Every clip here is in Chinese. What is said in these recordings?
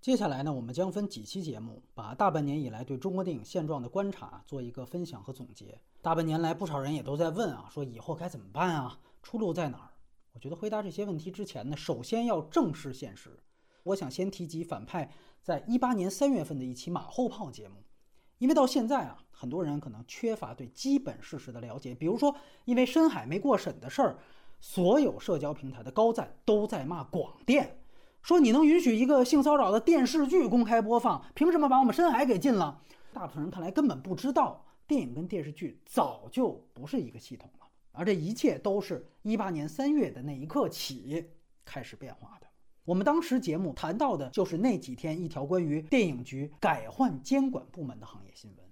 接下来呢，我们将分几期节目，把大半年以来对中国电影现状的观察做一个分享和总结。大半年来，不少人也都在问啊，说以后该怎么办啊？出路在哪儿？我觉得回答这些问题之前呢，首先要正视现实。我想先提及反派在一八年三月份的一期马后炮节目，因为到现在啊，很多人可能缺乏对基本事实的了解。比如说，因为深海没过审的事儿，所有社交平台的高赞都在骂广电。说你能允许一个性骚扰的电视剧公开播放，凭什么把我们深海给禁了？大部分人看来根本不知道，电影跟电视剧早就不是一个系统了，而这一切都是一八年三月的那一刻起开始变化的。我们当时节目谈到的就是那几天一条关于电影局改换监管部门的行业新闻。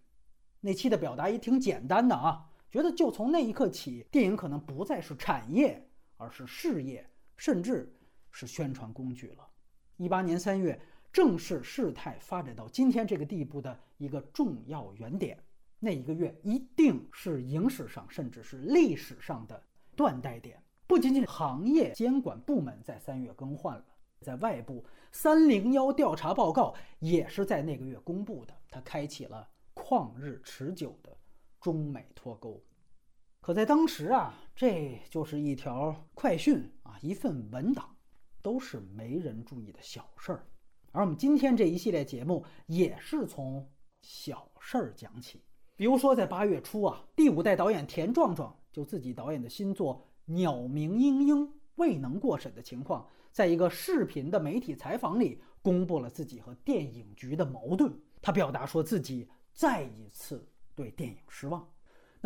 那期的表达也挺简单的啊，觉得就从那一刻起，电影可能不再是产业，而是事业，甚至。是宣传工具了。一八年三月，正是事态发展到今天这个地步的一个重要原点。那一个月一定是影史上，甚至是历史上的断代点。不仅仅行业监管部门在三月更换了，在外部三零幺调查报告也是在那个月公布的，它开启了旷日持久的中美脱钩。可在当时啊，这就是一条快讯啊，一份文档。都是没人注意的小事儿，而我们今天这一系列节目也是从小事儿讲起。比如说，在八月初啊，第五代导演田壮壮就自己导演的新作《鸟鸣莺莺》未能过审的情况，在一个视频的媒体采访里公布了自己和电影局的矛盾。他表达说自己再一次对电影失望。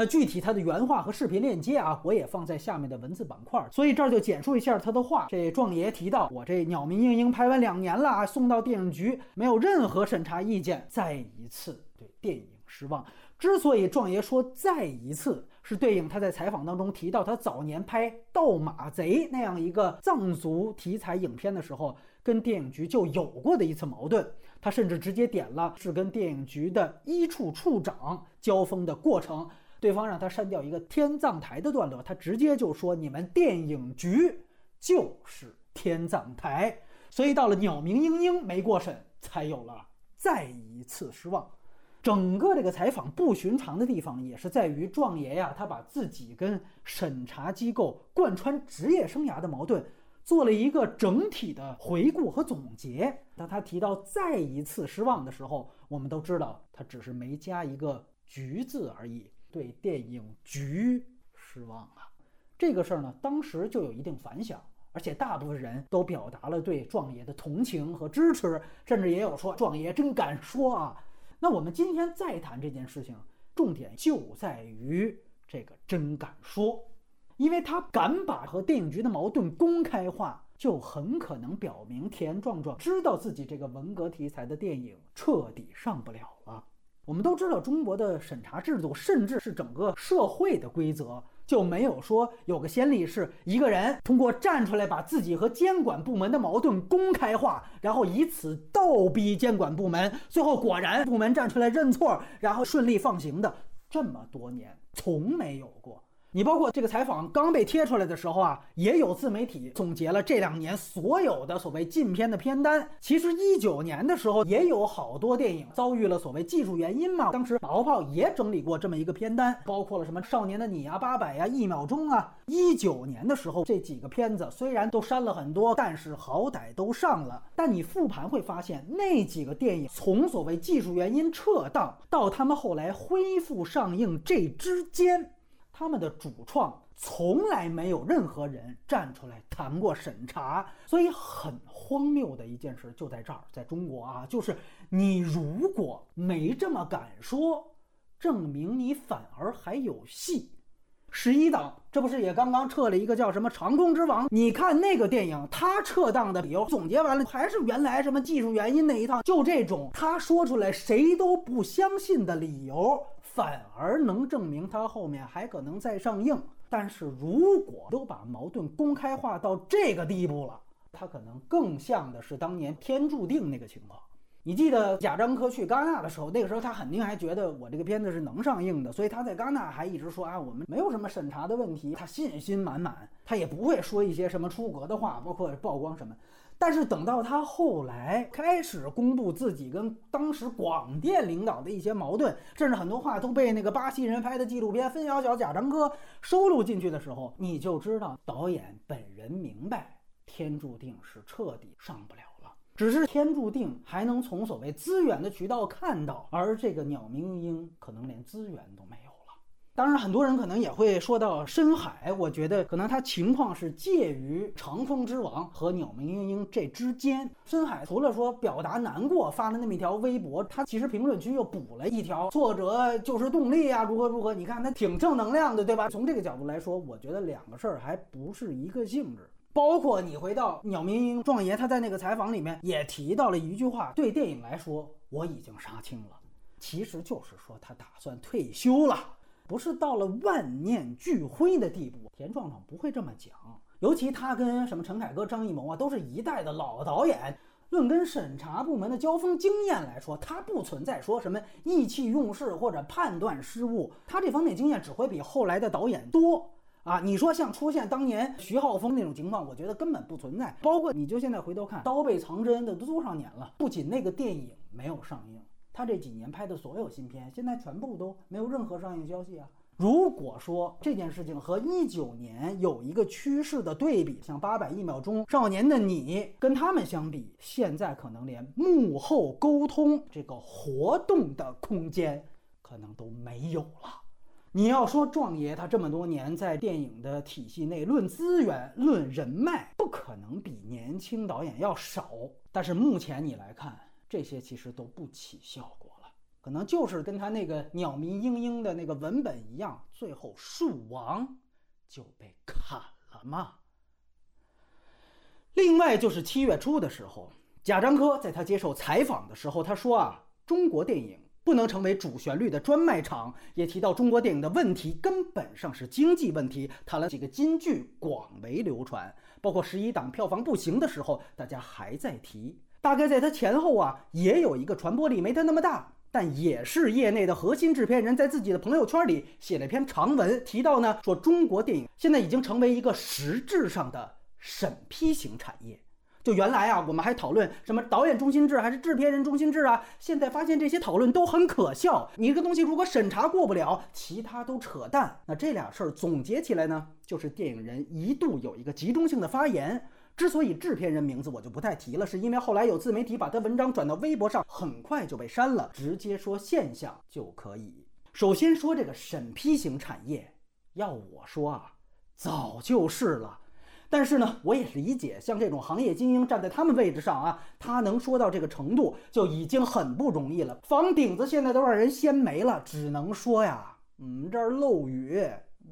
那具体他的原话和视频链接啊，我也放在下面的文字板块，所以这儿就简述一下他的话。这壮爷提到，我这《鸟鸣莺莺》拍完两年了啊，送到电影局没有任何审查意见，再一次对电影失望。之所以壮爷说再一次，是对应他在采访当中提到，他早年拍《盗马贼》那样一个藏族题材影片的时候，跟电影局就有过的一次矛盾。他甚至直接点了是跟电影局的一处处长交锋的过程。对方让他删掉一个天葬台的段落，他直接就说：“你们电影局就是天葬台。”所以到了《鸟鸣莺莺》没过审，才有了再一次失望。整个这个采访不寻常的地方，也是在于壮爷呀，他把自己跟审查机构贯穿职业生涯的矛盾做了一个整体的回顾和总结。当他提到再一次失望的时候，我们都知道他只是没加一个“局”字而已。对电影局失望啊，这个事儿呢，当时就有一定反响，而且大部分人都表达了对壮爷的同情和支持，甚至也有说壮爷真敢说啊。那我们今天再谈这件事情，重点就在于这个真敢说，因为他敢把和电影局的矛盾公开化，就很可能表明田壮壮知道自己这个文革题材的电影彻底上不了。我们都知道，中国的审查制度，甚至是整个社会的规则，就没有说有个先例，是一个人通过站出来把自己和监管部门的矛盾公开化，然后以此倒逼监管部门，最后果然部门站出来认错，然后顺利放行的。这么多年，从没有过。你包括这个采访刚被贴出来的时候啊，也有自媒体总结了这两年所有的所谓禁片的片单。其实一九年的时候也有好多电影遭遇了所谓技术原因嘛。当时马后炮也整理过这么一个片单，包括了什么《少年的你》啊、《八百》呀、《一秒钟》啊。一九年的时候这几个片子虽然都删了很多，但是好歹都上了。但你复盘会发现，那几个电影从所谓技术原因撤档到他们后来恢复上映这之间。他们的主创从来没有任何人站出来谈过审查，所以很荒谬的一件事就在这儿，在中国啊，就是你如果没这么敢说，证明你反而还有戏。十一档，这不是也刚刚撤了一个叫什么《长空之王》？你看那个电影，他撤档的理由总结完了，还是原来什么技术原因那一套，就这种他说出来谁都不相信的理由，反而能证明他后面还可能再上映。但是如果都把矛盾公开化到这个地步了，他可能更像的是当年天注定那个情况。你记得贾樟柯去戛纳的时候，那个时候他肯定还觉得我这个片子是能上映的，所以他在戛纳还一直说啊，我们没有什么审查的问题，他信心满满，他也不会说一些什么出格的话，包括曝光什么。但是等到他后来开始公布自己跟当时广电领导的一些矛盾，甚至很多话都被那个巴西人拍的纪录片《分晓晓贾樟柯》收录进去的时候，你就知道导演本人明白，天注定是彻底上不了了。只是天注定还能从所谓资源的渠道看到，而这个鸟鸣莺可能连资源都没有。当然，很多人可能也会说到深海，我觉得可能它情况是介于长风之王和鸟鸣莺莺这之间。深海除了说表达难过发了那么一条微博，他其实评论区又补了一条，作者就是动力啊，如何如何？你看他挺正能量的，对吧？从这个角度来说，我觉得两个事儿还不是一个性质。包括你回到鸟鸣莺壮爷，他在那个采访里面也提到了一句话：对电影来说，我已经杀青了。其实就是说他打算退休了。不是到了万念俱灰的地步，田壮壮不会这么讲。尤其他跟什么陈凯歌、张艺谋啊，都是一代的老导演。论跟审查部门的交锋经验来说，他不存在说什么意气用事或者判断失误，他这方面经验只会比后来的导演多啊。你说像出现当年徐浩峰那种情况，我觉得根本不存在。包括你就现在回头看《刀背藏针》的都多少年了，不仅那个电影没有上映。他这几年拍的所有新片，现在全部都没有任何上映消息啊。如果说这件事情和一九年有一个趋势的对比，像八百一秒钟、少年的你跟他们相比，现在可能连幕后沟通这个活动的空间可能都没有了。你要说壮爷他这么多年在电影的体系内，论资源、论人脉，不可能比年轻导演要少。但是目前你来看。这些其实都不起效果了，可能就是跟他那个鸟鸣莺莺的那个文本一样，最后树王就被砍了嘛。另外就是七月初的时候，贾樟柯在他接受采访的时候，他说啊，中国电影不能成为主旋律的专卖场，也提到中国电影的问题根本上是经济问题，谈了几个金句广为流传，包括十一档票房不行的时候，大家还在提。大概在他前后啊，也有一个传播力没他那么大，但也是业内的核心制片人，在自己的朋友圈里写了一篇长文，提到呢，说中国电影现在已经成为一个实质上的审批型产业。就原来啊，我们还讨论什么导演中心制还是制片人中心制啊，现在发现这些讨论都很可笑。你这个东西如果审查过不了，其他都扯淡。那这俩事儿总结起来呢，就是电影人一度有一个集中性的发言。之所以制片人名字我就不太提了，是因为后来有自媒体把他文章转到微博上，很快就被删了。直接说现象就可以。首先说这个审批型产业，要我说啊，早就是了。但是呢，我也理解，像这种行业精英站在他们位置上啊，他能说到这个程度就已经很不容易了。房顶子现在都让人掀没了，只能说呀，嗯，这儿漏雨，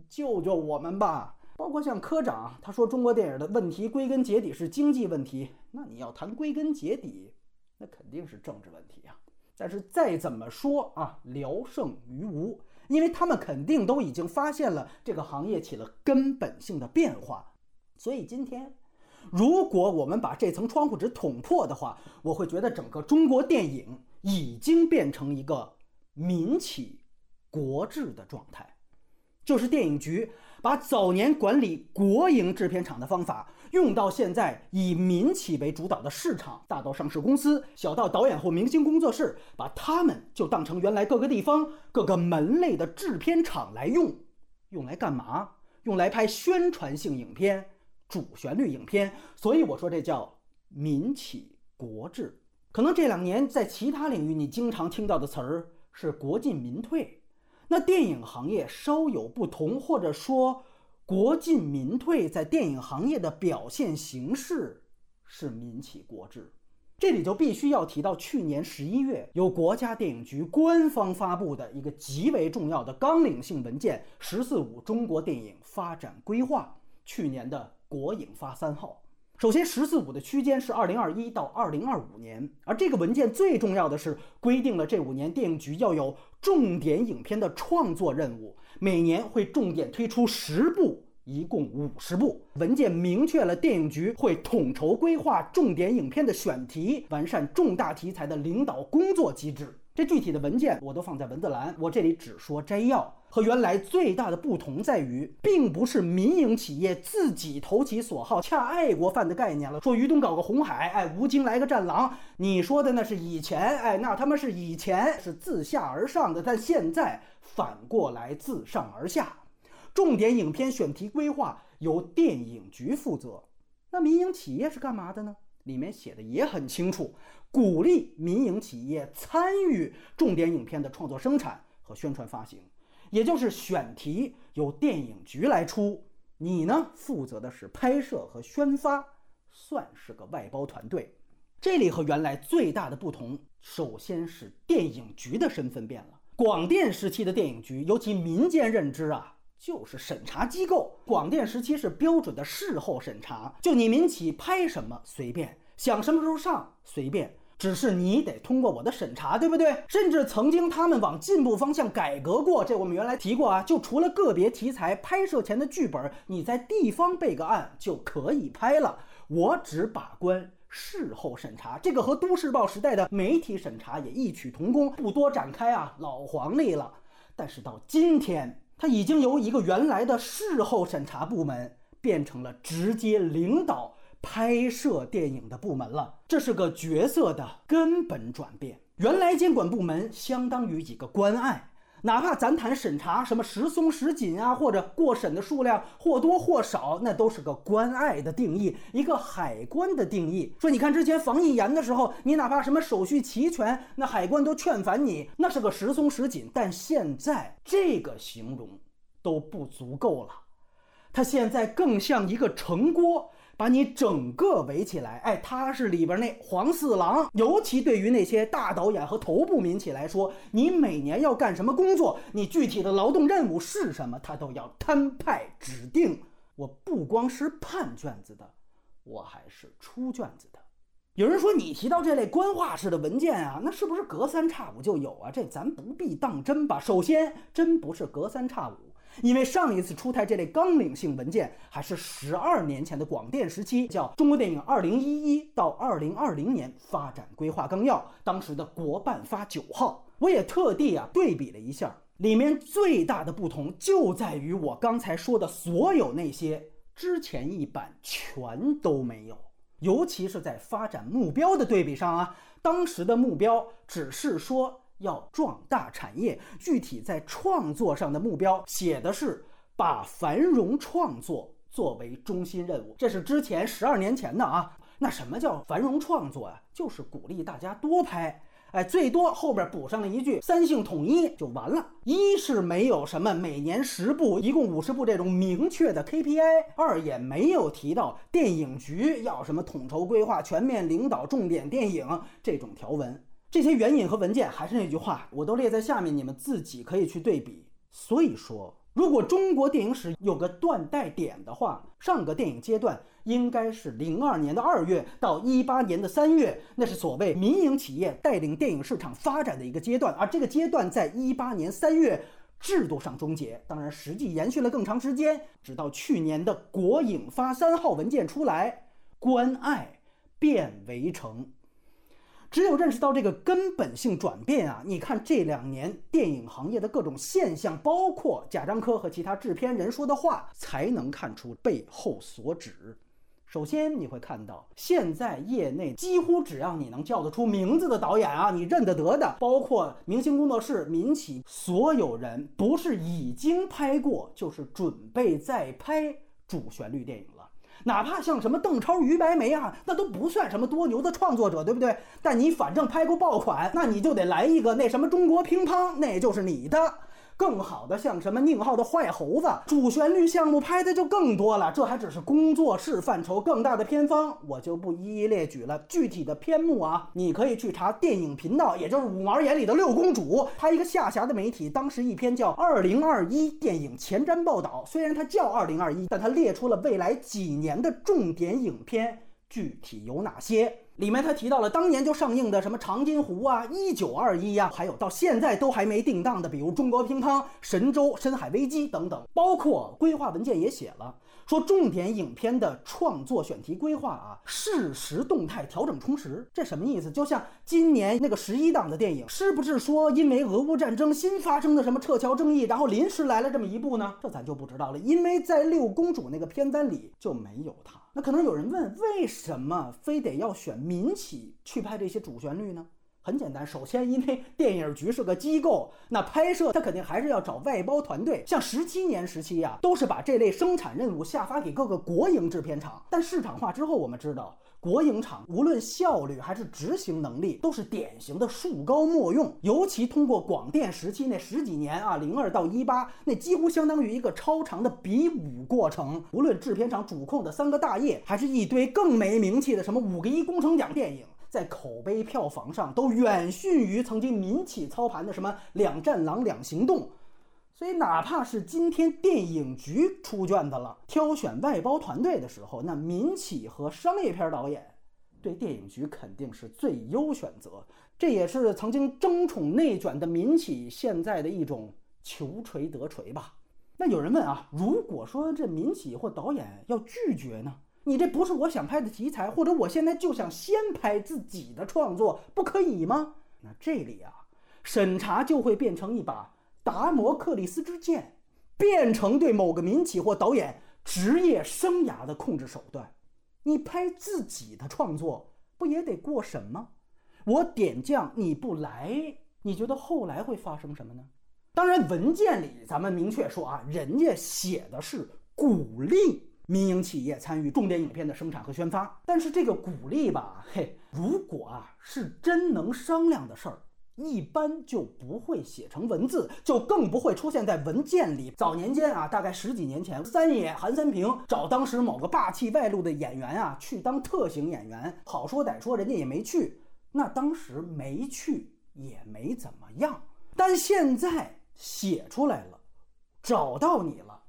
救救我们吧。包括像科长，他说中国电影的问题归根结底是经济问题。那你要谈归根结底，那肯定是政治问题呀。但是再怎么说啊，聊胜于无，因为他们肯定都已经发现了这个行业起了根本性的变化。所以今天，如果我们把这层窗户纸捅破的话，我会觉得整个中国电影已经变成一个民企国制的状态，就是电影局。把早年管理国营制片厂的方法用到现在，以民企为主导的市场，大到上市公司，小到导演或明星工作室，把他们就当成原来各个地方各个门类的制片厂来用，用来干嘛？用来拍宣传性影片、主旋律影片。所以我说这叫民企国制。可能这两年在其他领域你经常听到的词儿是国进民退。那电影行业稍有不同，或者说国进民退，在电影行业的表现形式是民企国制。这里就必须要提到去年十一月由国家电影局官方发布的一个极为重要的纲领性文件——“十四五”中国电影发展规划，去年的国影发三号。首先，“十四五”的区间是二零二一到二零二五年，而这个文件最重要的是规定了这五年电影局要有重点影片的创作任务，每年会重点推出十部，一共五十部。文件明确了电影局会统筹规划重点影片的选题，完善重大题材的领导工作机制。这具体的文件我都放在文字栏，我这里只说摘要。和原来最大的不同在于，并不是民营企业自己投其所好恰爱国犯的概念了。说于东搞个红海，哎，吴京来个战狼，你说的那是以前，哎，那他妈是以前是自下而上的，但现在反过来自上而下。重点影片选题规划由电影局负责，那民营企业是干嘛的呢？里面写的也很清楚。鼓励民营企业参与重点影片的创作、生产和宣传发行，也就是选题由电影局来出，你呢负责的是拍摄和宣发，算是个外包团队。这里和原来最大的不同，首先是电影局的身份变了。广电时期的电影局，尤其民间认知啊，就是审查机构。广电时期是标准的事后审查，就你民企拍什么随便，想什么时候上随便。只是你得通过我的审查，对不对？甚至曾经他们往进步方向改革过，这我们原来提过啊。就除了个别题材拍摄前的剧本，你在地方备个案就可以拍了。我只把关事后审查，这个和都市报时代的媒体审查也异曲同工，不多展开啊，老黄历了。但是到今天，它已经由一个原来的事后审查部门变成了直接领导。拍摄电影的部门了，这是个角色的根本转变。原来监管部门相当于一个关爱，哪怕咱谈审查什么时松时紧啊，或者过审的数量或多或少，那都是个关爱的定义，一个海关的定义。说你看之前防疫严的时候，你哪怕什么手续齐全，那海关都劝返你，那是个时松时紧。但现在这个形容都不足够了，它现在更像一个城郭。把你整个围起来，哎，他是里边那黄四郎。尤其对于那些大导演和头部民企来说，你每年要干什么工作，你具体的劳动任务是什么，他都要摊派指定。我不光是判卷子的，我还是出卷子的。有人说你提到这类官话式的文件啊，那是不是隔三差五就有啊？这咱不必当真吧。首先，真不是隔三差五。因为上一次出台这类纲领性文件还是十二年前的广电时期，叫《中国电影二零一一到二零二零年发展规划纲要》，当时的国办发九号。我也特地啊对比了一下，里面最大的不同就在于我刚才说的所有那些之前一版全都没有，尤其是在发展目标的对比上啊，当时的目标只是说。要壮大产业，具体在创作上的目标写的是把繁荣创作作为中心任务。这是之前十二年前的啊。那什么叫繁荣创作啊？就是鼓励大家多拍，哎，最多后边补上了一句三性统一就完了。一是没有什么每年十部，一共五十部这种明确的 KPI；二也没有提到电影局要什么统筹规划、全面领导重点电影这种条文。这些援引和文件还是那句话，我都列在下面，你们自己可以去对比。所以说，如果中国电影史有个断代点的话，上个电影阶段应该是零二年的二月到一八年的三月，那是所谓民营企业带领电影市场发展的一个阶段，而这个阶段在一八年三月制度上终结，当然实际延续了更长时间，直到去年的国影发三号文件出来，关爱变围城。只有认识到这个根本性转变啊！你看这两年电影行业的各种现象，包括贾樟柯和其他制片人说的话，才能看出背后所指。首先，你会看到现在业内几乎只要你能叫得出名字的导演啊，你认得得的，包括明星工作室、民企，所有人不是已经拍过，就是准备再拍主旋律电影了。哪怕像什么邓超、于白眉啊，那都不算什么多牛的创作者，对不对？但你反正拍过爆款，那你就得来一个那什么中国乒乓，那就是你的。更好的像什么宁浩的坏猴子，主旋律项目拍的就更多了。这还只是工作室范畴，更大的片方我就不一一列举了。具体的片目啊，你可以去查电影频道，也就是五毛眼里的六公主，它一个下辖的媒体，当时一篇叫《二零二一电影前瞻报道》，虽然它叫二零二一，但它列出了未来几年的重点影片，具体有哪些？里面他提到了当年就上映的什么《长津湖》啊，《一九二一》呀，还有到现在都还没定档的，比如《中国乒乓》《神州》《深海危机》等等。包括规划文件也写了，说重点影片的创作选题规划啊，适时动态调整充实，这什么意思？就像今年那个十一档的电影，是不是说因为俄乌战争新发生的什么撤侨争议，然后临时来了这么一部呢？这咱就不知道了，因为在六公主那个片单里就没有它。那可能有人问，为什么非得要选民企去拍这些主旋律呢？很简单，首先因为 电影局是个机构，那拍摄它肯定还是要找外包团队。像十七年时期呀，都是把这类生产任务下发给各个国营制片厂。但市场化之后，我们知道国营厂无论效率还是执行能力，都是典型的树高莫用。尤其通过广电时期那十几年啊，零二到一八，那几乎相当于一个超长的比武过程。无论制片厂主控的三个大业，还是一堆更没名气的什么五个一工程奖电影。在口碑票房上都远逊于曾经民企操盘的什么《两战狼两行动》，所以哪怕是今天电影局出卷子了，挑选外包团队的时候，那民企和商业片导演对电影局肯定是最优选择。这也是曾经争宠内卷的民企现在的一种求锤得锤吧。那有人问啊，如果说这民企或导演要拒绝呢？你这不是我想拍的题材，或者我现在就想先拍自己的创作，不可以吗？那这里啊，审查就会变成一把达摩克利斯之剑，变成对某个民企或导演职业生涯的控制手段。你拍自己的创作，不也得过审吗？我点将你不来，你觉得后来会发生什么呢？当然，文件里咱们明确说啊，人家写的是鼓励。民营企业参与重点影片的生产和宣发，但是这个鼓励吧，嘿，如果啊是真能商量的事儿，一般就不会写成文字，就更不会出现在文件里。早年间啊，大概十几年前，三爷韩三平找当时某个霸气外露的演员啊去当特型演员，好说歹说，人家也没去。那当时没去也没怎么样，但现在写出来了，找到你了。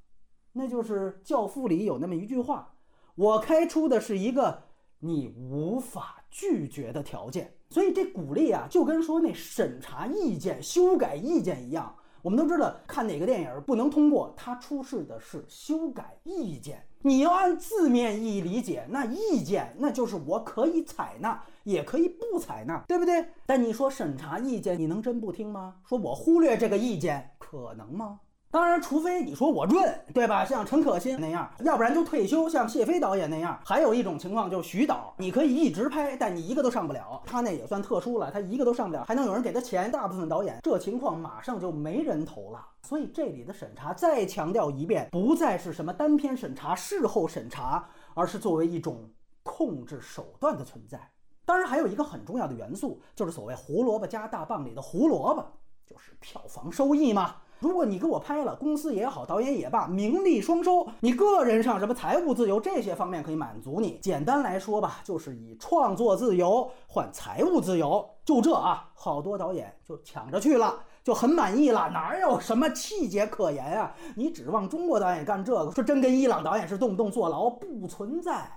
那就是《教父》里有那么一句话，我开出的是一个你无法拒绝的条件，所以这鼓励啊，就跟说那审查意见、修改意见一样。我们都知道，看哪个电影不能通过，它出示的是修改意见。你要按字面意义理解，那意见那就是我可以采纳，也可以不采纳，对不对？但你说审查意见，你能真不听吗？说我忽略这个意见，可能吗？当然，除非你说我润，对吧？像陈可辛那样，要不然就退休，像谢飞导演那样。还有一种情况就是徐导，你可以一直拍，但你一个都上不了。他那也算特殊了，他一个都上不了，还能有人给他钱。大部分导演这情况马上就没人投了。所以这里的审查再强调一遍，不再是什么单片审查、事后审查，而是作为一种控制手段的存在。当然，还有一个很重要的元素，就是所谓胡萝卜加大棒里的胡萝卜，就是票房收益嘛。如果你给我拍了，公司也好，导演也罢，名利双收，你个人上什么财务自由这些方面可以满足你。简单来说吧，就是以创作自由换财务自由，就这啊，好多导演就抢着去了，就很满意了，哪有什么气节可言啊？你指望中国导演干这个，说真跟伊朗导演是动不动坐牢不存在。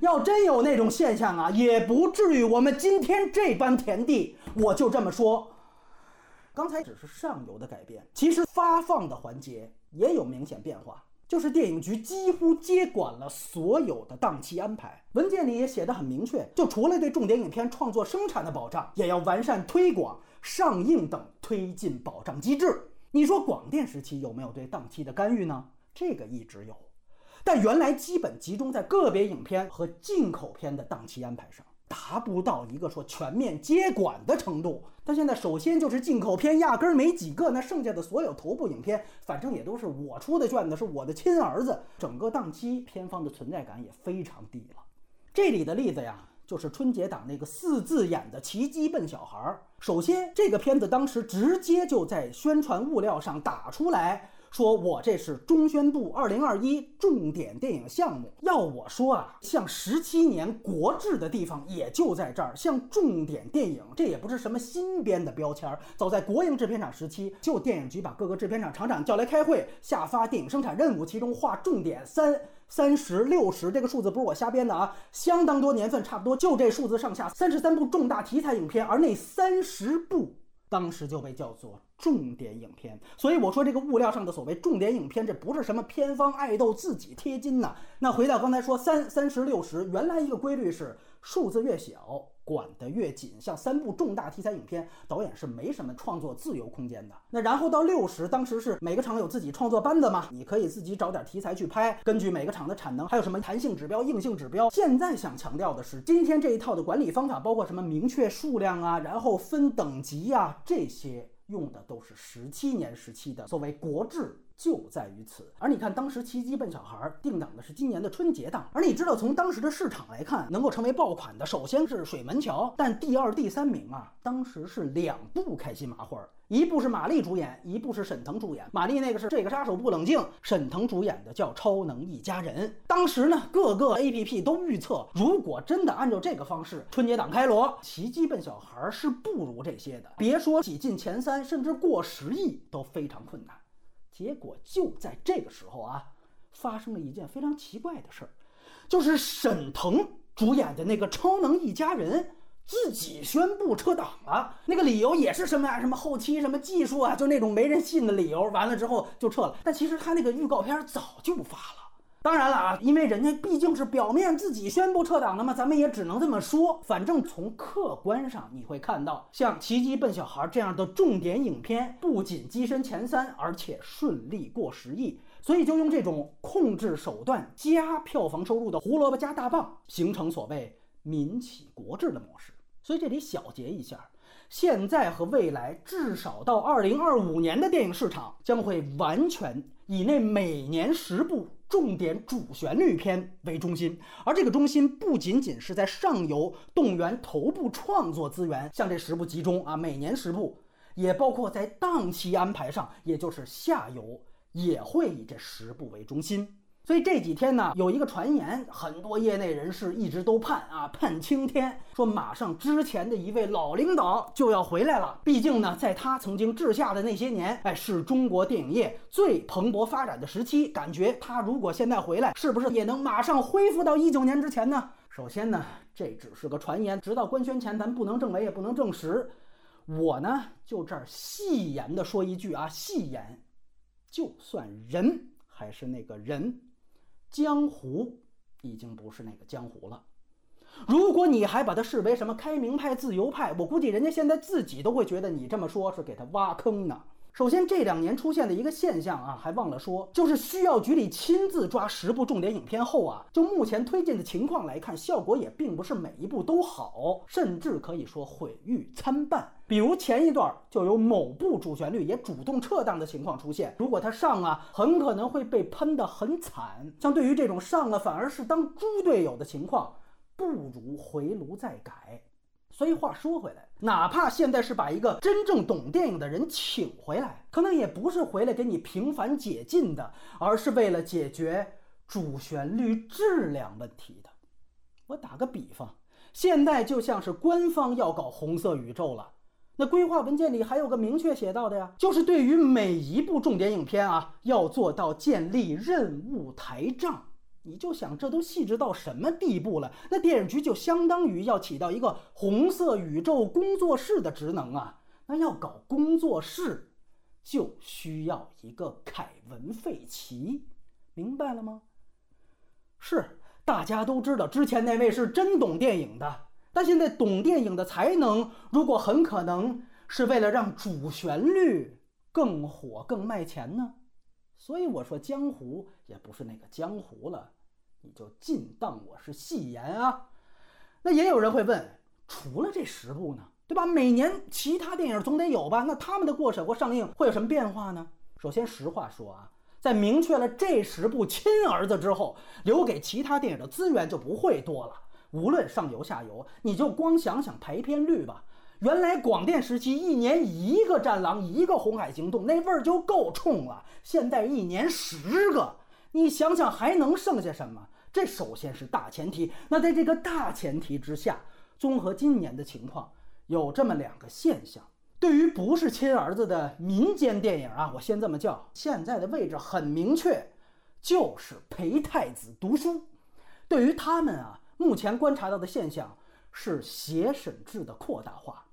要真有那种现象啊，也不至于我们今天这般田地。我就这么说。刚才只是上游的改变，其实发放的环节也有明显变化，就是电影局几乎接管了所有的档期安排。文件里也写得很明确，就除了对重点影片创作生产的保障，也要完善推广、上映等推进保障机制。你说广电时期有没有对档期的干预呢？这个一直有，但原来基本集中在个别影片和进口片的档期安排上。达不到一个说全面接管的程度，但现在首先就是进口片压根儿没几个，那剩下的所有头部影片，反正也都是我出的卷子，是我的亲儿子，整个档期片方的存在感也非常低了。这里的例子呀，就是春节档那个四字眼的《奇迹笨小孩》。首先，这个片子当时直接就在宣传物料上打出来。说我这是中宣部二零二一重点电影项目，要我说啊，像十七年国制的地方也就在这儿。像重点电影，这也不是什么新编的标签儿，早在国营制片厂时期，就电影局把各个制片厂厂长叫来开会，下发电影生产任务，其中划重点三三十六十这个数字不是我瞎编的啊，相当多年份，差不多就这数字上下，三十三部重大题材影片，而那三十部。当时就被叫做重点影片。所以我说这个物料上的所谓重点影片，这不是什么片方爱豆自己贴金呐。那回到刚才说三三十六十，原来一个规律是数字越小。管得越紧，像三部重大题材影片，导演是没什么创作自由空间的。那然后到六十，当时是每个厂有自己创作班子嘛，你可以自己找点题材去拍，根据每个厂的产能，还有什么弹性指标、硬性指标。现在想强调的是，今天这一套的管理方法，包括什么明确数量啊，然后分等级呀，这些用的都是十七年时期的作为国制。就在于此，而你看，当时《奇迹笨小孩》定档的是今年的春节档，而你知道，从当时的市场来看，能够成为爆款的，首先是《水门桥》，但第二、第三名啊，当时是两部开心麻花，一部是马丽主演，一部是沈腾主演。马丽那个是《这个杀手不冷静》，沈腾主演的叫《超能一家人》。当时呢，各个 APP 都预测，如果真的按照这个方式，春节档开锣，《奇迹笨小孩》是不如这些的，别说挤进前三，甚至过十亿都非常困难。结果就在这个时候啊，发生了一件非常奇怪的事儿，就是沈腾主演的那个《超能一家人》自己宣布撤档了。那个理由也是什么呀？什么后期什么技术啊？就那种没人信的理由。完了之后就撤了。但其实他那个预告片早就发了。当然了啊，因为人家毕竟是表面自己宣布撤档的嘛，咱们也只能这么说。反正从客观上你会看到，像《奇迹笨小孩》这样的重点影片，不仅跻身前三，而且顺利过十亿。所以就用这种控制手段加票房收入的胡萝卜加大棒，形成所谓民企国制的模式。所以这里小结一下，现在和未来，至少到二零二五年的电影市场将会完全以那每年十部。重点主旋律片为中心，而这个中心不仅仅是在上游动员头部创作资源，像这十部集中啊，每年十部，也包括在档期安排上，也就是下游也会以这十部为中心。所以这几天呢，有一个传言，很多业内人士一直都盼啊，盼青天，说马上之前的一位老领导就要回来了。毕竟呢，在他曾经治下的那些年，哎，是中国电影业最蓬勃发展的时期。感觉他如果现在回来，是不是也能马上恢复到一九年之前呢？首先呢，这只是个传言，直到官宣前，咱不能证伪，也不能证实。我呢，就这儿戏言的说一句啊，戏言，就算人还是那个人。江湖已经不是那个江湖了。如果你还把它视为什么开明派、自由派，我估计人家现在自己都会觉得你这么说是给他挖坑呢。首先，这两年出现的一个现象啊，还忘了说，就是需要局里亲自抓十部重点影片后啊，就目前推进的情况来看，效果也并不是每一部都好，甚至可以说毁誉参半。比如前一段就有某部主旋律也主动撤档的情况出现，如果他上啊，很可能会被喷得很惨。像对于这种上了反而是当猪队友的情况，不如回炉再改。所以话说回来，哪怕现在是把一个真正懂电影的人请回来，可能也不是回来给你平反解禁的，而是为了解决主旋律质量问题的。我打个比方，现在就像是官方要搞红色宇宙了，那规划文件里还有个明确写到的呀，就是对于每一部重点影片啊，要做到建立任务台账。你就想这都细致到什么地步了？那电影局就相当于要起到一个红色宇宙工作室的职能啊！那要搞工作室，就需要一个凯文·费奇，明白了吗？是，大家都知道之前那位是真懂电影的，但现在懂电影的才能，如果很可能是为了让主旋律更火、更卖钱呢？所以我说江湖也不是那个江湖了，你就尽当我是戏言啊。那也有人会问，除了这十部呢，对吧？每年其他电影总得有吧？那他们的过审或上映会有什么变化呢？首先，实话说啊，在明确了这十部亲儿子之后，留给其他电影的资源就不会多了。无论上游下游，你就光想想排片率吧。原来广电时期一年一个战狼，一个红海行动，那味儿就够冲了。现在一年十个，你想想还能剩下什么？这首先是大前提。那在这个大前提之下，综合今年的情况，有这么两个现象：对于不是亲儿子的民间电影啊，我先这么叫，现在的位置很明确，就是陪太子读书。对于他们啊，目前观察到的现象是协审制的扩大化。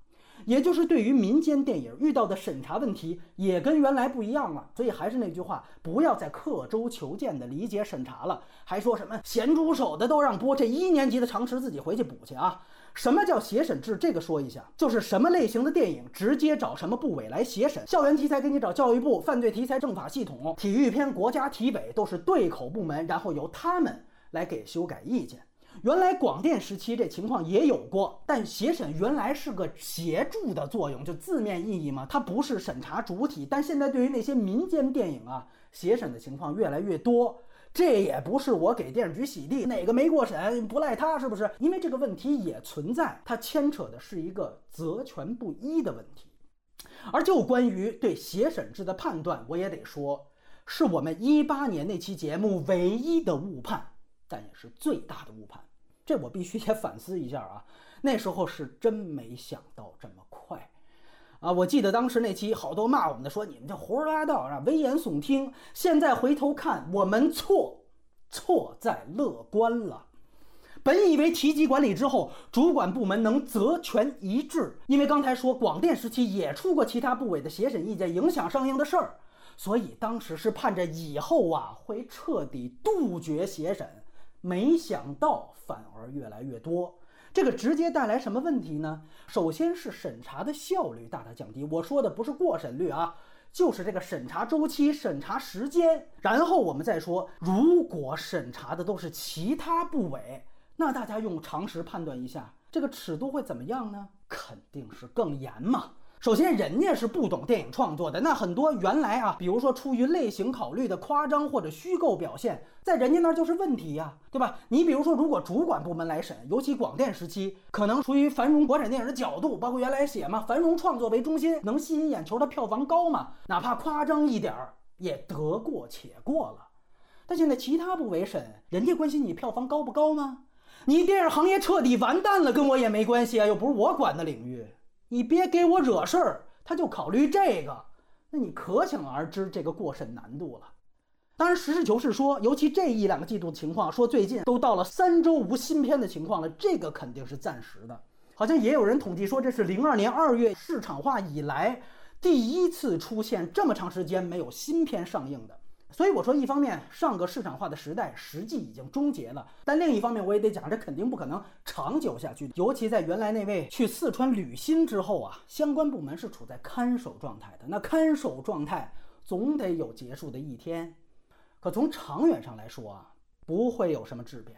也就是对于民间电影遇到的审查问题也跟原来不一样了。所以还是那句话，不要再刻舟求剑的理解审查了，还说什么咸猪手的都让播，这一年级的常识自己回去补去啊。什么叫协审制？这个说一下，就是什么类型的电影直接找什么部委来协审。校园题材给你找教育部，犯罪题材政法系统，体育片国家体委都是对口部门，然后由他们来给修改意见。原来广电时期这情况也有过，但协审原来是个协助的作用，就字面意义嘛，它不是审查主体。但现在对于那些民间电影啊，协审的情况越来越多。这也不是我给电视局洗地，哪个没过审不赖他，是不是？因为这个问题也存在，它牵扯的是一个责权不一的问题。而就关于对协审制的判断，我也得说，是我们一八年那期节目唯一的误判，但也是最大的误判。这我必须也反思一下啊，那时候是真没想到这么快。啊，我记得当时那期好多骂我们的，说你们这胡说八道啊，危言耸听。现在回头看，我们错，错在乐观了。本以为提级管理之后，主管部门能责权一致，因为刚才说广电时期也出过其他部委的协审意见影响上映的事儿，所以当时是盼着以后啊会彻底杜绝协审，没想到反而越来越多。这个直接带来什么问题呢？首先是审查的效率大大降低。我说的不是过审率啊，就是这个审查周期、审查时间。然后我们再说，如果审查的都是其他部委，那大家用常识判断一下，这个尺度会怎么样呢？肯定是更严嘛。首先，人家是不懂电影创作的，那很多原来啊，比如说出于类型考虑的夸张或者虚构表现，在人家那儿就是问题呀，对吧？你比如说，如果主管部门来审，尤其广电时期，可能出于繁荣国产电影的角度，包括原来写嘛，繁荣创作为中心，能吸引眼球的票房高嘛，哪怕夸张一点儿也得过且过了。但现在其他部委审，人家关心你票房高不高吗？你电影行业彻底完蛋了，跟我也没关系啊，又不是我管的领域。你别给我惹事儿，他就考虑这个，那你可想而知这个过审难度了。当然，实事求是说，尤其这一两个季度的情况，说最近都到了三周无新片的情况了，这个肯定是暂时的。好像也有人统计说，这是零二年二月市场化以来第一次出现这么长时间没有新片上映的。所以我说，一方面上个市场化的时代实际已经终结了，但另一方面我也得讲，这肯定不可能长久下去。尤其在原来那位去四川履新之后啊，相关部门是处在看守状态的。那看守状态总得有结束的一天。可从长远上来说啊，不会有什么质变，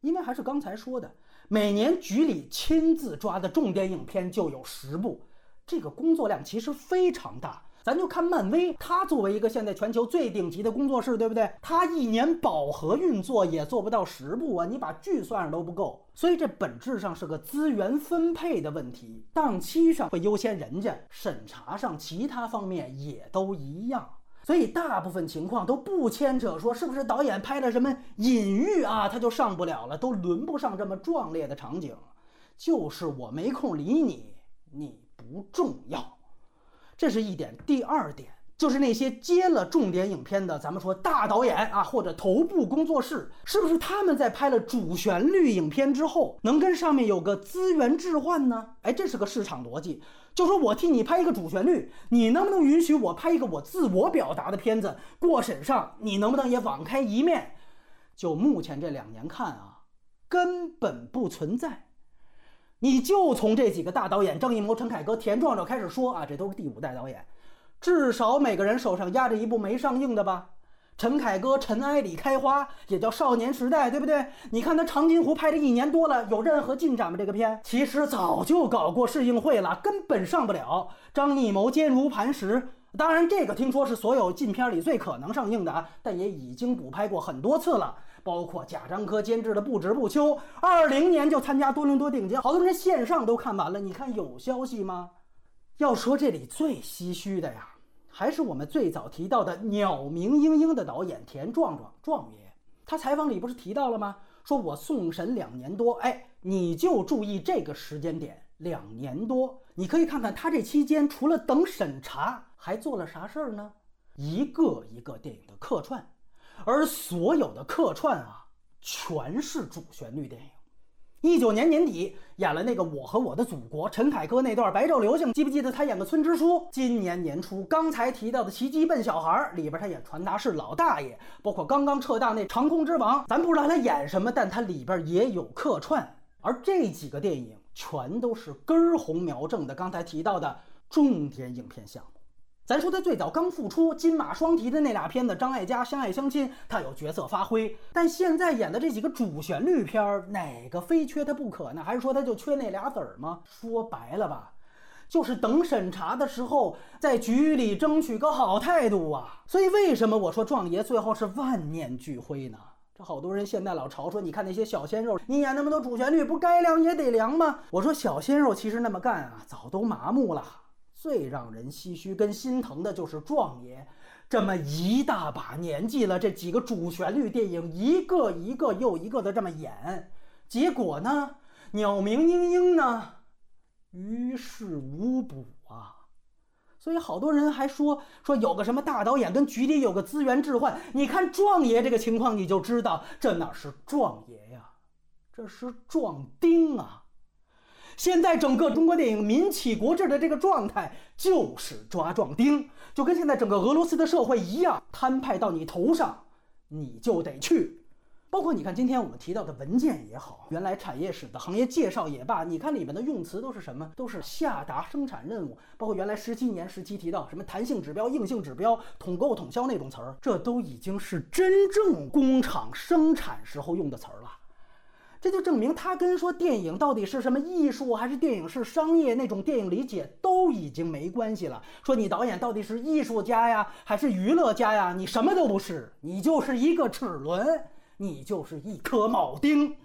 因为还是刚才说的，每年局里亲自抓的重点影片就有十部，这个工作量其实非常大。咱就看漫威，它作为一个现在全球最顶级的工作室，对不对？它一年饱和运作也做不到十部啊，你把剧算上都不够。所以这本质上是个资源分配的问题，档期上会优先人家，审查上其他方面也都一样。所以大部分情况都不牵扯说是不是导演拍了什么隐喻啊，他就上不了了，都轮不上这么壮烈的场景。就是我没空理你，你不重要。这是一点，第二点就是那些接了重点影片的，咱们说大导演啊，或者头部工作室，是不是他们在拍了主旋律影片之后，能跟上面有个资源置换呢？哎，这是个市场逻辑。就说我替你拍一个主旋律，你能不能允许我拍一个我自我表达的片子？过审上你能不能也网开一面？就目前这两年看啊，根本不存在。你就从这几个大导演张艺谋、陈凯歌、田壮壮开始说啊，这都是第五代导演，至少每个人手上压着一部没上映的吧？陈凯歌《尘埃里开花》也叫《少年时代》，对不对？你看他《长津湖》拍了一年多了，有任何进展吗？这个片其实早就搞过试映会了，根本上不了。张艺谋坚如磐石，当然这个听说是所有禁片里最可能上映的啊，但也已经补拍过很多次了。包括贾樟柯监制的《不止不休》，二零年就参加多伦多电影节，好多人线上都看完了。你看有消息吗？要说这里最唏嘘的呀，还是我们最早提到的鸟鸣莺莺的导演田壮壮壮爷。他采访里不是提到了吗？说我送审两年多，哎，你就注意这个时间点，两年多，你可以看看他这期间除了等审查，还做了啥事儿呢？一个一个电影的客串。而所有的客串啊，全是主旋律电影。一九年年底演了那个《我和我的祖国》，陈凯歌那段白昼流星，记不记得他演个村支书？今年年初刚才提到的《奇迹笨小孩》里边，他演传达室老大爷，包括刚刚撤档那《长空之王》，咱不知道他演什么，但他里边也有客串。而这几个电影全都是根红苗正的，刚才提到的重点影片项目。咱说他最早刚复出金马双提的那俩片子《张艾嘉相爱相亲》，他有角色发挥。但现在演的这几个主旋律片儿，哪个非缺他不可呢？还是说他就缺那俩子儿吗？说白了吧，就是等审查的时候，在局里争取个好态度啊。所以为什么我说壮爷最后是万念俱灰呢？这好多人现在老嘲说，你看那些小鲜肉，你演那么多主旋律，不该凉也得凉吗？我说小鲜肉其实那么干啊，早都麻木了。最让人唏嘘跟心疼的就是壮爷，这么一大把年纪了，这几个主旋律电影一个一个又一个的这么演，结果呢，鸟鸣莺莺呢，于事无补啊。所以好多人还说说有个什么大导演跟局里有个资源置换，你看壮爷这个情况，你就知道这哪是壮爷呀，这是壮丁啊。现在整个中国电影民企国治的这个状态，就是抓壮丁，就跟现在整个俄罗斯的社会一样，摊派到你头上，你就得去。包括你看今天我们提到的文件也好，原来产业史的行业介绍也罢，你看里面的用词都是什么？都是下达生产任务。包括原来十七年时期提到什么弹性指标、硬性指标、统购统销那种词儿，这都已经是真正工厂生产时候用的词儿了。这就证明他跟说电影到底是什么艺术还是电影是商业那种电影理解都已经没关系了。说你导演到底是艺术家呀还是娱乐家呀？你什么都不是，你就是一个齿轮，你就是一颗铆钉。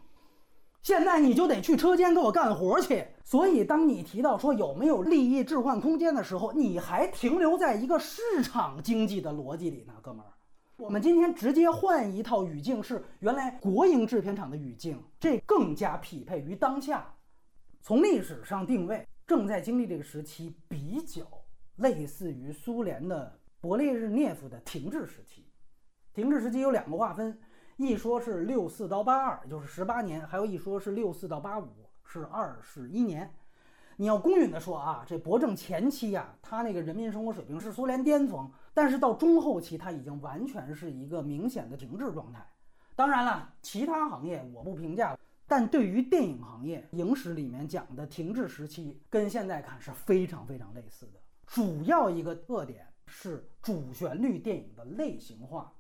现在你就得去车间给我干活去。所以当你提到说有没有利益置换空间的时候，你还停留在一个市场经济的逻辑里呢，哥们儿。我们今天直接换一套语境，是原来国营制片厂的语境，这更加匹配于当下。从历史上定位，正在经历这个时期，比较类似于苏联的勃列日涅夫的停滞时期。停滞时期有两个划分，一说是六四到八二，就是十八年；还有一说是六四到八五，是二十一年。你要公允的说啊，这博正前期呀，他那个人民生活水平是苏联巅峰。但是到中后期，它已经完全是一个明显的停滞状态。当然了，其他行业我不评价，但对于电影行业，影史里面讲的停滞时期，跟现在看是非常非常类似的。主要一个特点是主旋律电影的类型化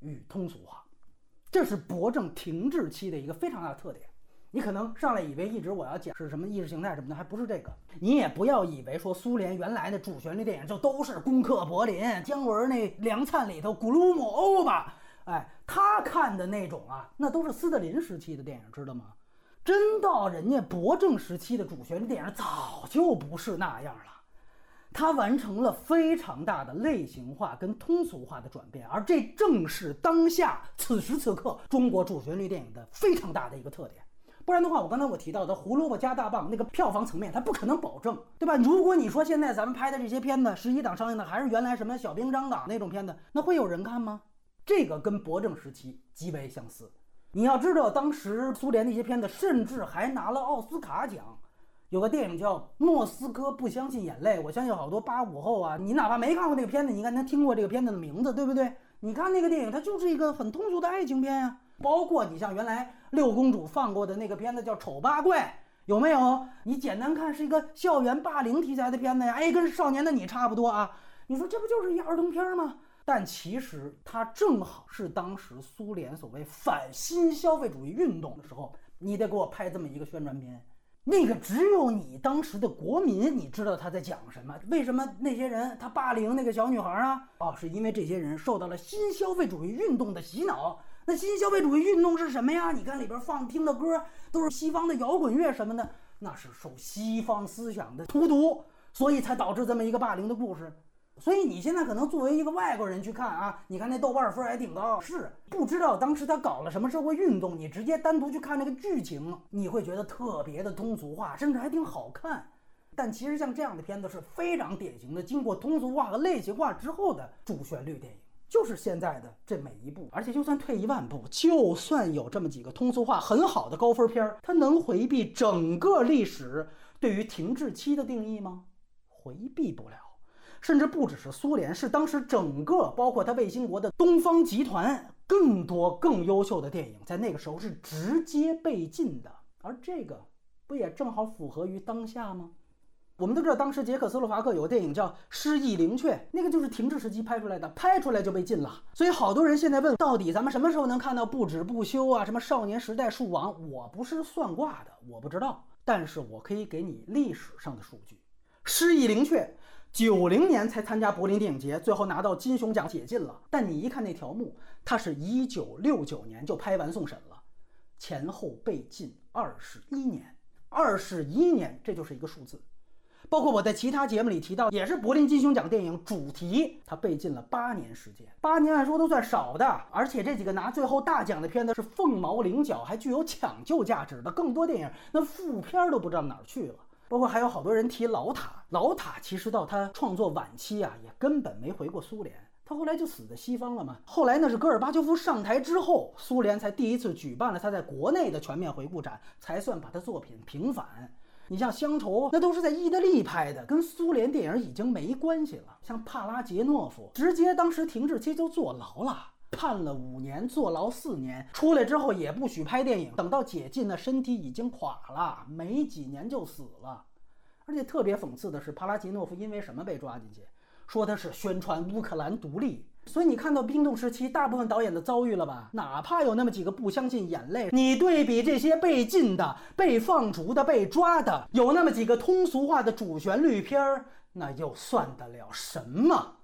与通俗化，这是博正停滞期的一个非常大的特点。你可能上来以为一直我要讲是什么意识形态什么的，还不是这个。你也不要以为说苏联原来的主旋律电影就都是攻克柏林、姜文那《梁灿》里头古鲁姆欧巴，哎，他看的那种啊，那都是斯大林时期的电影，知道吗？真到人家博正时期的主旋律电影早就不是那样了，他完成了非常大的类型化跟通俗化的转变，而这正是当下此时此刻中国主旋律电影的非常大的一个特点。不然的话，我刚才我提到的胡萝卜加大棒那个票房层面，它不可能保证，对吧？如果你说现在咱们拍的这些片子，十一档上映的还是原来什么小兵张嘎那种片子，那会有人看吗？这个跟博政时期极为相似。你要知道，当时苏联那些片子甚至还拿了奥斯卡奖。有个电影叫《莫斯科不相信眼泪》，我相信好多八五后啊，你哪怕没看过那个片子，你应该能听过这个片子的名字，对不对？你看那个电影，它就是一个很通俗的爱情片呀。包括你像原来六公主放过的那个片子叫《丑八怪》，有没有？你简单看是一个校园霸凌题材的片子呀，哎，跟《少年的你》差不多啊。你说这不就是一儿童片吗？但其实它正好是当时苏联所谓反新消费主义运动的时候，你得给我拍这么一个宣传片。那个只有你当时的国民，你知道他在讲什么？为什么那些人他霸凌那个小女孩啊？哦，是因为这些人受到了新消费主义运动的洗脑。那新消费主义运动是什么呀？你看里边放听的歌都是西方的摇滚乐什么的，那是受西方思想的荼毒，所以才导致这么一个霸凌的故事。所以你现在可能作为一个外国人去看啊，你看那豆瓣分还挺高，是不知道当时他搞了什么社会运动，你直接单独去看那个剧情，你会觉得特别的通俗化，甚至还挺好看。但其实像这样的片子是非常典型的，经过通俗化和类型化之后的主旋律电影。就是现在的这每一步。而且就算退一万步，就算有这么几个通俗化很好的高分片儿，它能回避整个历史对于停滞期的定义吗？回避不了。甚至不只是苏联，是当时整个包括它卫星国的东方集团，更多更优秀的电影在那个时候是直接被禁的。而这个不也正好符合于当下吗？我们都知道，当时捷克斯洛伐克有个电影叫《失忆灵雀》，那个就是停滞时期拍出来的，拍出来就被禁了。所以好多人现在问，到底咱们什么时候能看到不止不休啊？什么少年时代树王？我不是算卦的，我不知道，但是我可以给你历史上的数据，《失忆灵雀》。九零年才参加柏林电影节，最后拿到金熊奖解禁了。但你一看那条目，它是一九六九年就拍完送审了，前后被禁二十一年，二十一年，这就是一个数字。包括我在其他节目里提到，也是柏林金熊奖电影主题，它被禁了八年时间。八年按说都算少的，而且这几个拿最后大奖的片子是凤毛麟角，还具有抢救价值的。更多电影那副片都不知道哪儿去了。包括还有好多人提老塔，老塔其实到他创作晚期啊，也根本没回过苏联，他后来就死在西方了嘛。后来那是戈尔巴乔夫上台之后，苏联才第一次举办了他在国内的全面回顾展，才算把他作品平反。你像《乡愁》，那都是在意大利拍的，跟苏联电影已经没关系了。像帕拉杰诺夫，直接当时停滞期就坐牢了。判了五年，坐牢四年，出来之后也不许拍电影。等到解禁，那身体已经垮了，没几年就死了。而且特别讽刺的是，帕拉吉诺夫因为什么被抓进去？说他是宣传乌克兰独立。所以你看到冰冻时期大部分导演的遭遇了吧？哪怕有那么几个不相信眼泪，你对比这些被禁的、被放逐的、被抓的，有那么几个通俗化的主旋律片儿，那又算得了什么？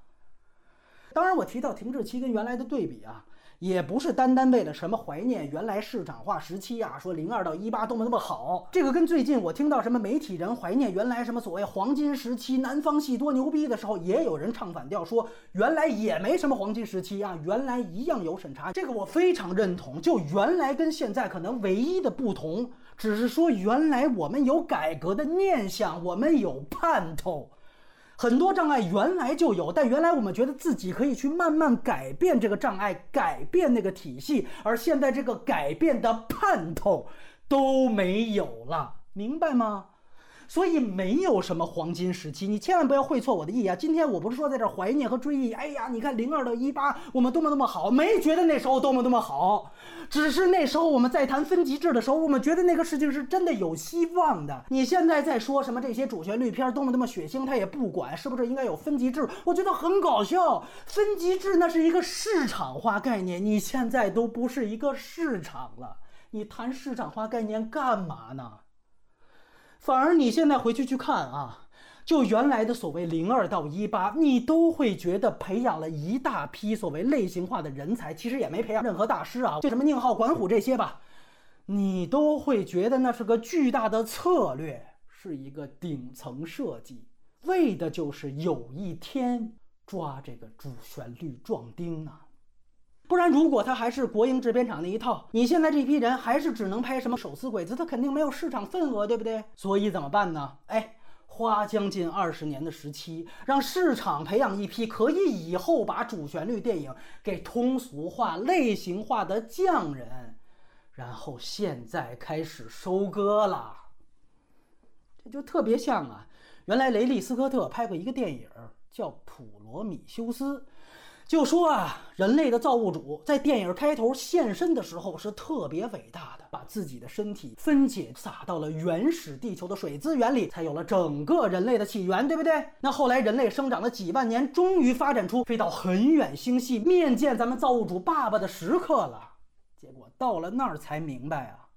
当然，我提到停滞期跟原来的对比啊，也不是单单为了什么怀念原来市场化时期啊，说零二到一八多么多么好。这个跟最近我听到什么媒体人怀念原来什么所谓黄金时期，南方系多牛逼的时候，也有人唱反调说原来也没什么黄金时期啊，原来一样有审查。这个我非常认同。就原来跟现在可能唯一的不同，只是说原来我们有改革的念想，我们有盼头。很多障碍原来就有，但原来我们觉得自己可以去慢慢改变这个障碍，改变那个体系，而现在这个改变的盼头都没有了，明白吗？所以没有什么黄金时期，你千万不要会错我的意啊！今天我不是说在这怀念和追忆，哎呀，你看零二到一八我们多么多么好，没觉得那时候多么多么好，只是那时候我们在谈分级制的时候，我们觉得那个事情是真的有希望的。你现在在说什么这些主旋律片多么多么血腥，他也不管是不是应该有分级制，我觉得很搞笑。分级制那是一个市场化概念，你现在都不是一个市场了，你谈市场化概念干嘛呢？反而你现在回去去看啊，就原来的所谓零二到一八，你都会觉得培养了一大批所谓类型化的人才，其实也没培养任何大师啊，就什么宁浩、管虎这些吧，你都会觉得那是个巨大的策略，是一个顶层设计，为的就是有一天抓这个主旋律壮丁啊。不然，如果他还是国营制片厂那一套，你现在这批人还是只能拍什么手撕鬼子，他肯定没有市场份额，对不对？所以怎么办呢？哎，花将近二十年的时期，让市场培养一批可以以后把主旋律电影给通俗化、类型化的匠人，然后现在开始收割了。这就特别像啊，原来雷利斯科特拍过一个电影叫《普罗米修斯》。就说啊，人类的造物主在电影开头现身的时候是特别伟大的，把自己的身体分解撒到了原始地球的水资源里，才有了整个人类的起源，对不对？那后来人类生长了几万年，终于发展出飞到很远星系面见咱们造物主爸爸的时刻了。结果到了那儿才明白啊，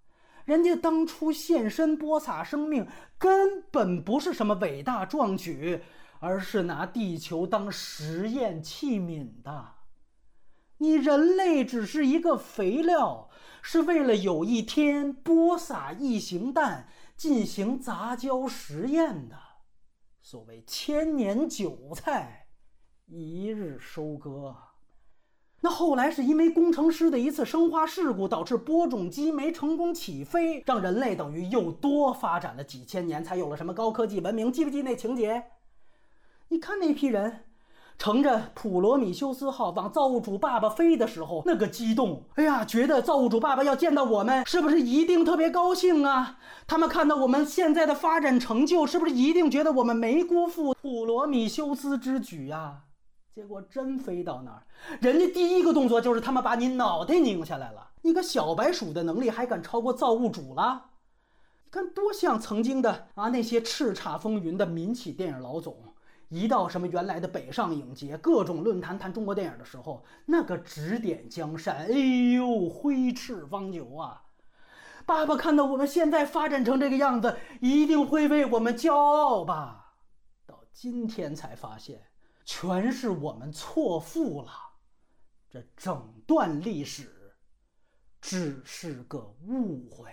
人家当初现身播撒生命，根本不是什么伟大壮举。而是拿地球当实验器皿的，你人类只是一个肥料，是为了有一天播撒异形蛋进行杂交实验的。所谓千年韭菜，一日收割。那后来是因为工程师的一次生化事故，导致播种机没成功起飞，让人类等于又多发展了几千年，才有了什么高科技文明。记不记那情节？你看那批人，乘着普罗米修斯号往造物主爸爸飞的时候，那个激动！哎呀，觉得造物主爸爸要见到我们，是不是一定特别高兴啊？他们看到我们现在的发展成就，是不是一定觉得我们没辜负普罗米修斯之举呀？结果真飞到那儿，人家第一个动作就是他们把你脑袋拧下来了。你个小白鼠的能力还敢超过造物主了？你看多像曾经的啊那些叱咤风云的民企电影老总。一到什么原来的北上影节、各种论坛谈中国电影的时候，那个指点江山，哎呦，挥斥方遒啊！爸爸看到我们现在发展成这个样子，一定会为我们骄傲吧？到今天才发现，全是我们错付了。这整段历史只是个误会。